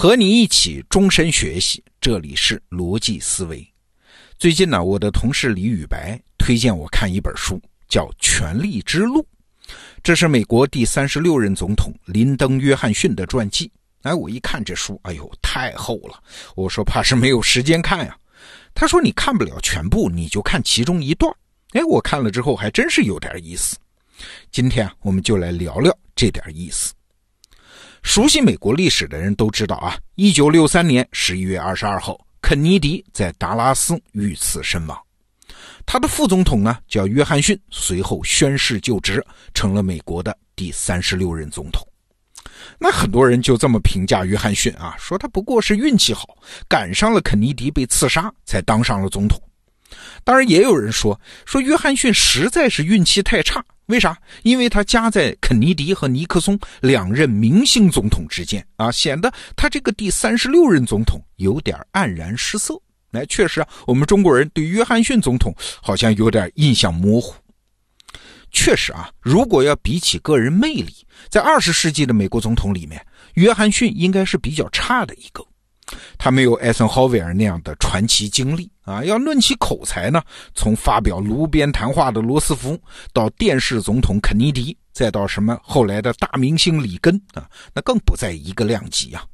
和你一起终身学习，这里是逻辑思维。最近呢，我的同事李宇白推荐我看一本书，叫《权力之路》，这是美国第三十六任总统林登·约翰逊的传记。哎，我一看这书，哎呦，太厚了。我说怕是没有时间看呀。他说你看不了全部，你就看其中一段。哎，我看了之后还真是有点意思。今天啊，我们就来聊聊这点意思。熟悉美国历史的人都知道啊，一九六三年十一月二十二号，肯尼迪在达拉斯遇刺身亡。他的副总统呢叫约翰逊，随后宣誓就职，成了美国的第三十六任总统。那很多人就这么评价约翰逊啊，说他不过是运气好，赶上了肯尼迪被刺杀，才当上了总统。当然，也有人说说约翰逊实在是运气太差。为啥？因为他夹在肯尼迪和尼克松两任明星总统之间啊，显得他这个第三十六任总统有点黯然失色。哎，确实啊，我们中国人对约翰逊总统好像有点印象模糊。确实啊，如果要比起个人魅力，在二十世纪的美国总统里面，约翰逊应该是比较差的一个。他没有艾森豪威尔那样的传奇经历啊！要论起口才呢，从发表炉边谈话的罗斯福，到电视总统肯尼迪，再到什么后来的大明星里根啊，那更不在一个量级啊！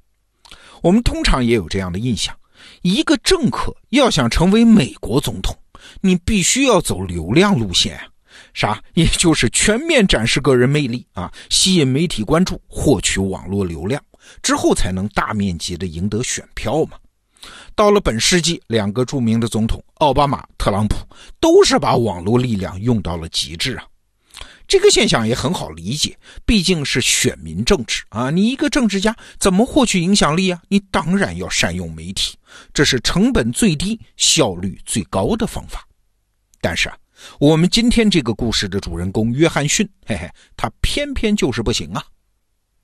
我们通常也有这样的印象：一个政客要想成为美国总统，你必须要走流量路线啊！啥？也就是全面展示个人魅力啊，吸引媒体关注，获取网络流量。之后才能大面积的赢得选票嘛。到了本世纪，两个著名的总统奥巴马、特朗普都是把网络力量用到了极致啊。这个现象也很好理解，毕竟是选民政治啊。你一个政治家怎么获取影响力啊？你当然要善用媒体，这是成本最低、效率最高的方法。但是啊，我们今天这个故事的主人公约翰逊，嘿嘿，他偏偏就是不行啊。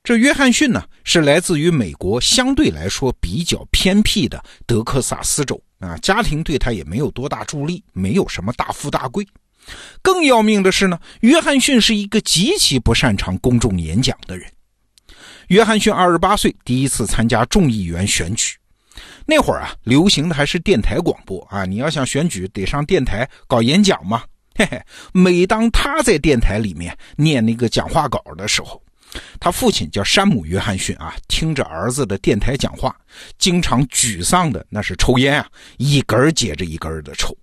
这约翰逊呢，是来自于美国相对来说比较偏僻的德克萨斯州啊，家庭对他也没有多大助力，没有什么大富大贵。更要命的是呢，约翰逊是一个极其不擅长公众演讲的人。约翰逊二十八岁，第一次参加众议员选举，那会儿啊，流行的还是电台广播啊，你要想选举，得上电台搞演讲嘛。嘿嘿，每当他在电台里面念那个讲话稿的时候，他父亲叫山姆·约翰逊啊，听着儿子的电台讲话，经常沮丧的那是抽烟啊，一根接着一根的抽。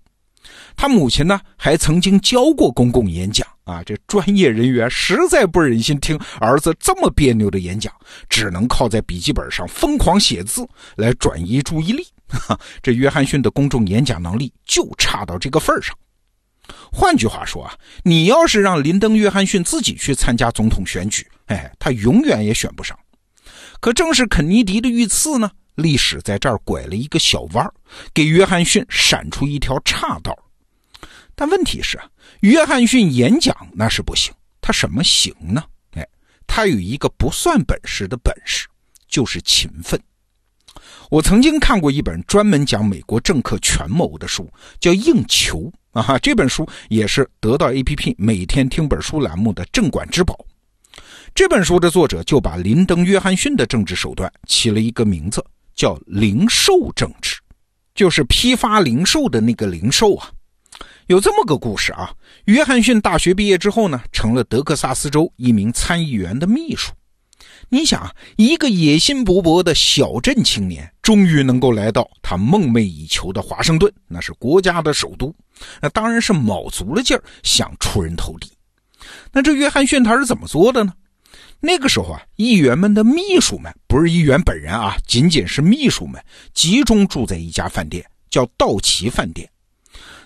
他母亲呢，还曾经教过公共演讲啊，这专业人员实在不忍心听儿子这么别扭的演讲，只能靠在笔记本上疯狂写字来转移注意力。这约翰逊的公众演讲能力就差到这个份儿上。换句话说啊，你要是让林登·约翰逊自己去参加总统选举，哎，他永远也选不上。可正是肯尼迪的遇刺呢，历史在这儿拐了一个小弯儿，给约翰逊闪出一条岔道。但问题是啊，约翰逊演讲那是不行，他什么行呢？哎，他有一个不算本事的本事，就是勤奋。我曾经看过一本专门讲美国政客权谋的书，叫《硬球》。啊，这本书也是得到 APP 每天听本书栏目的镇馆之宝。这本书的作者就把林登·约翰逊的政治手段起了一个名字，叫“零售政治”，就是批发零售的那个零售啊。有这么个故事啊，约翰逊大学毕业之后呢，成了德克萨斯州一名参议员的秘书。你想啊，一个野心勃勃的小镇青年，终于能够来到他梦寐以求的华盛顿，那是国家的首都，那当然是卯足了劲儿想出人头地。那这约翰逊他是怎么做的呢？那个时候啊，议员们的秘书们，不是议员本人啊，仅仅是秘书们，集中住在一家饭店，叫道奇饭店。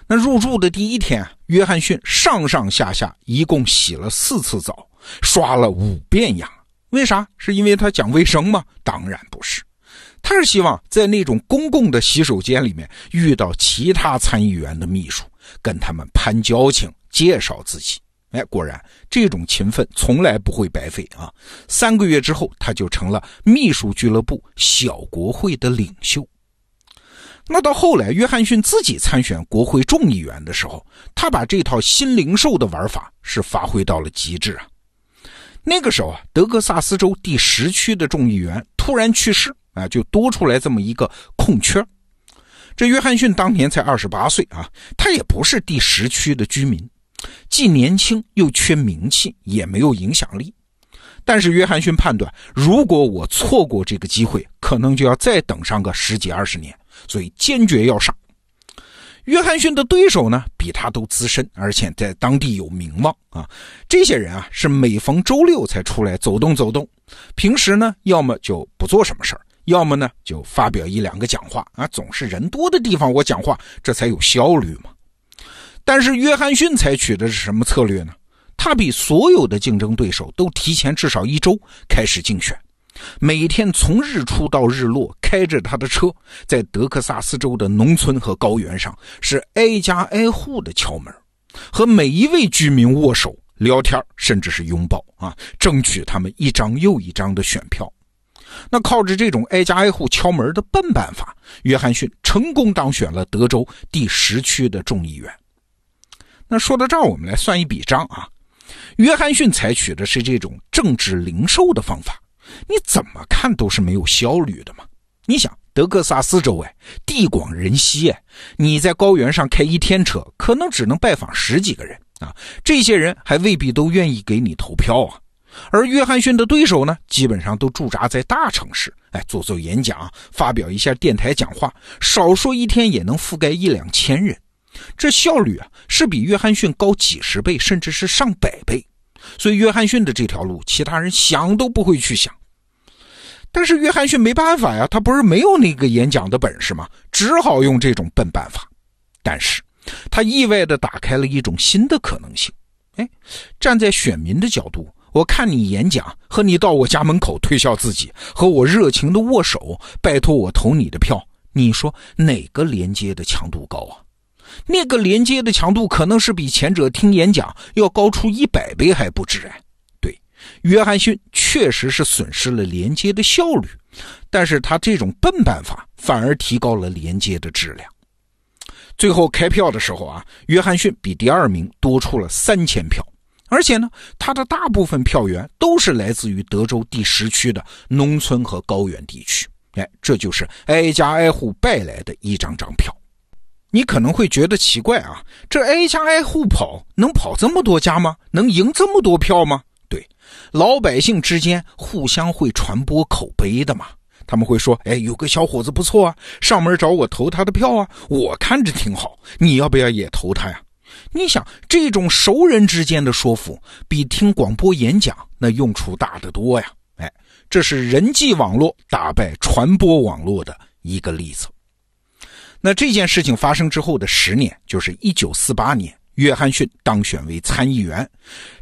那入住的第一天，约翰逊上上下下一共洗了四次澡，刷了五遍牙。为啥？是因为他讲卫生吗？当然不是，他是希望在那种公共的洗手间里面遇到其他参议员的秘书，跟他们攀交情，介绍自己。哎，果然这种勤奋从来不会白费啊！三个月之后，他就成了秘书俱乐部小国会的领袖。那到后来，约翰逊自己参选国会众议员的时候，他把这套新零售的玩法是发挥到了极致啊！那个时候啊，德克萨斯州第十区的众议员突然去世啊，就多出来这么一个空缺。这约翰逊当年才二十八岁啊，他也不是第十区的居民，既年轻又缺名气，也没有影响力。但是约翰逊判断，如果我错过这个机会，可能就要再等上个十几二十年，所以坚决要上。约翰逊的对手呢，比他都资深，而且在当地有名望啊。这些人啊，是每逢周六才出来走动走动，平时呢，要么就不做什么事儿。要么呢，就发表一两个讲话啊，总是人多的地方我讲话，这才有效率嘛。但是约翰逊采取的是什么策略呢？他比所有的竞争对手都提前至少一周开始竞选，每天从日出到日落，开着他的车，在德克萨斯州的农村和高原上，是挨家挨户的敲门，和每一位居民握手、聊天，甚至是拥抱啊，争取他们一张又一张的选票。那靠着这种挨家挨户敲门的笨办法，约翰逊成功当选了德州第十区的众议员。那说到这儿，我们来算一笔账啊。约翰逊采取的是这种政治零售的方法，你怎么看都是没有效率的嘛。你想，德克萨斯州哎，地广人稀哎，你在高原上开一天车，可能只能拜访十几个人啊，这些人还未必都愿意给你投票啊。而约翰逊的对手呢，基本上都驻扎在大城市，哎，做做演讲，发表一下电台讲话，少说一天也能覆盖一两千人，这效率啊，是比约翰逊高几十倍，甚至是上百倍。所以约翰逊的这条路，其他人想都不会去想。但是约翰逊没办法呀，他不是没有那个演讲的本事吗？只好用这种笨办法。但是，他意外地打开了一种新的可能性。哎，站在选民的角度。我看你演讲和你到我家门口推销自己，和我热情的握手，拜托我投你的票，你说哪个连接的强度高啊？那个连接的强度可能是比前者听演讲要高出一百倍还不止哎。对，约翰逊确实是损失了连接的效率，但是他这种笨办法反而提高了连接的质量。最后开票的时候啊，约翰逊比第二名多出了三千票。而且呢，他的大部分票源都是来自于德州第十区的农村和高原地区。哎，这就是挨家挨户拜来的一张张票。你可能会觉得奇怪啊，这挨家挨户跑能跑这么多家吗？能赢这么多票吗？对，老百姓之间互相会传播口碑的嘛。他们会说：“哎，有个小伙子不错啊，上门找我投他的票啊，我看着挺好，你要不要也投他呀？”你想，这种熟人之间的说服，比听广播演讲那用处大得多呀！哎，这是人际网络打败传播网络的一个例子。那这件事情发生之后的十年，就是一九四八年，约翰逊当选为参议员，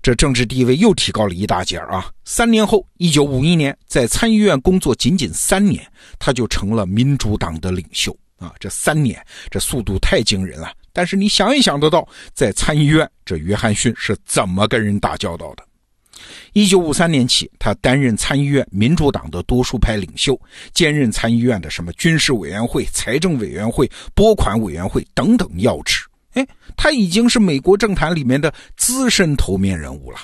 这政治地位又提高了一大截啊！三年后，一九五一年，在参议院工作仅仅三年，他就成了民主党的领袖啊！这三年，这速度太惊人了。但是你想也想得到，在参议院，这约翰逊是怎么跟人打交道的？一九五三年起，他担任参议院民主党的多数派领袖，兼任参议院的什么军事委员会、财政委员会、拨款委员会等等要职。哎，他已经是美国政坛里面的资深头面人物了。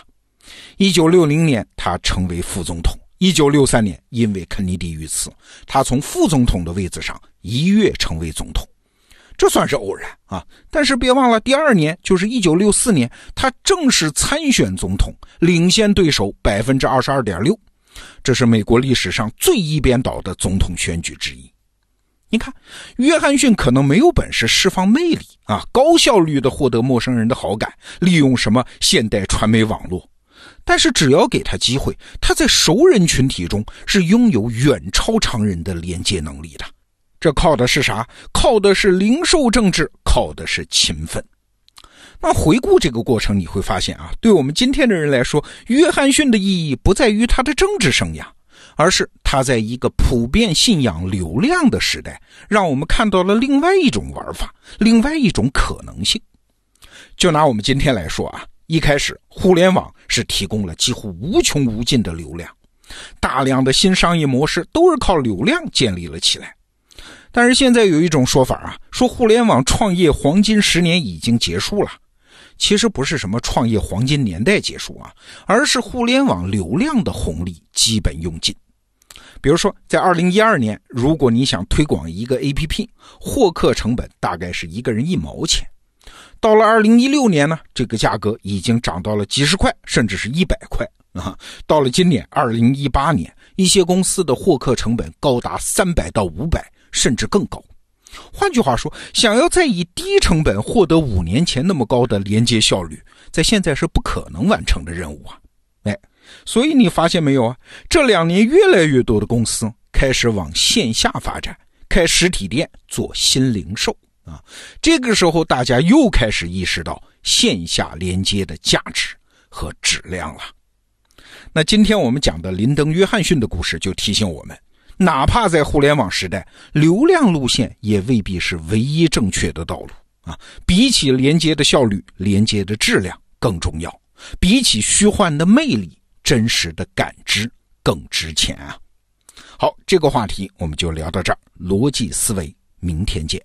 一九六零年，他成为副总统。一九六三年，因为肯尼迪遇刺，他从副总统的位子上一跃成为总统。这算是偶然啊！但是别忘了，第二年就是一九六四年，他正式参选总统，领先对手百分之二十二点六，这是美国历史上最一边倒的总统选举之一。你看，约翰逊可能没有本事释放魅力啊，高效率的获得陌生人的好感，利用什么现代传媒网络，但是只要给他机会，他在熟人群体中是拥有远超常人的连接能力的。这靠的是啥？靠的是零售政治，靠的是勤奋。那回顾这个过程，你会发现啊，对我们今天的人来说，约翰逊的意义不在于他的政治生涯，而是他在一个普遍信仰流量的时代，让我们看到了另外一种玩法，另外一种可能性。就拿我们今天来说啊，一开始互联网是提供了几乎无穷无尽的流量，大量的新商业模式都是靠流量建立了起来。但是现在有一种说法啊，说互联网创业黄金十年已经结束了。其实不是什么创业黄金年代结束啊，而是互联网流量的红利基本用尽。比如说，在二零一二年，如果你想推广一个 APP，获客成本大概是一个人一毛钱。到了二零一六年呢，这个价格已经涨到了几十块，甚至是一百块啊。到了今年二零一八年，一些公司的获客成本高达三百到五百，甚至更高。换句话说，想要再以低成本获得五年前那么高的连接效率，在现在是不可能完成的任务啊！哎，所以你发现没有啊？这两年越来越多的公司开始往线下发展，开实体店做新零售啊。这个时候，大家又开始意识到线下连接的价值和质量了。那今天我们讲的林登·约翰逊的故事，就提醒我们。哪怕在互联网时代，流量路线也未必是唯一正确的道路啊！比起连接的效率，连接的质量更重要；比起虚幻的魅力，真实的感知更值钱啊！好，这个话题我们就聊到这儿。逻辑思维，明天见。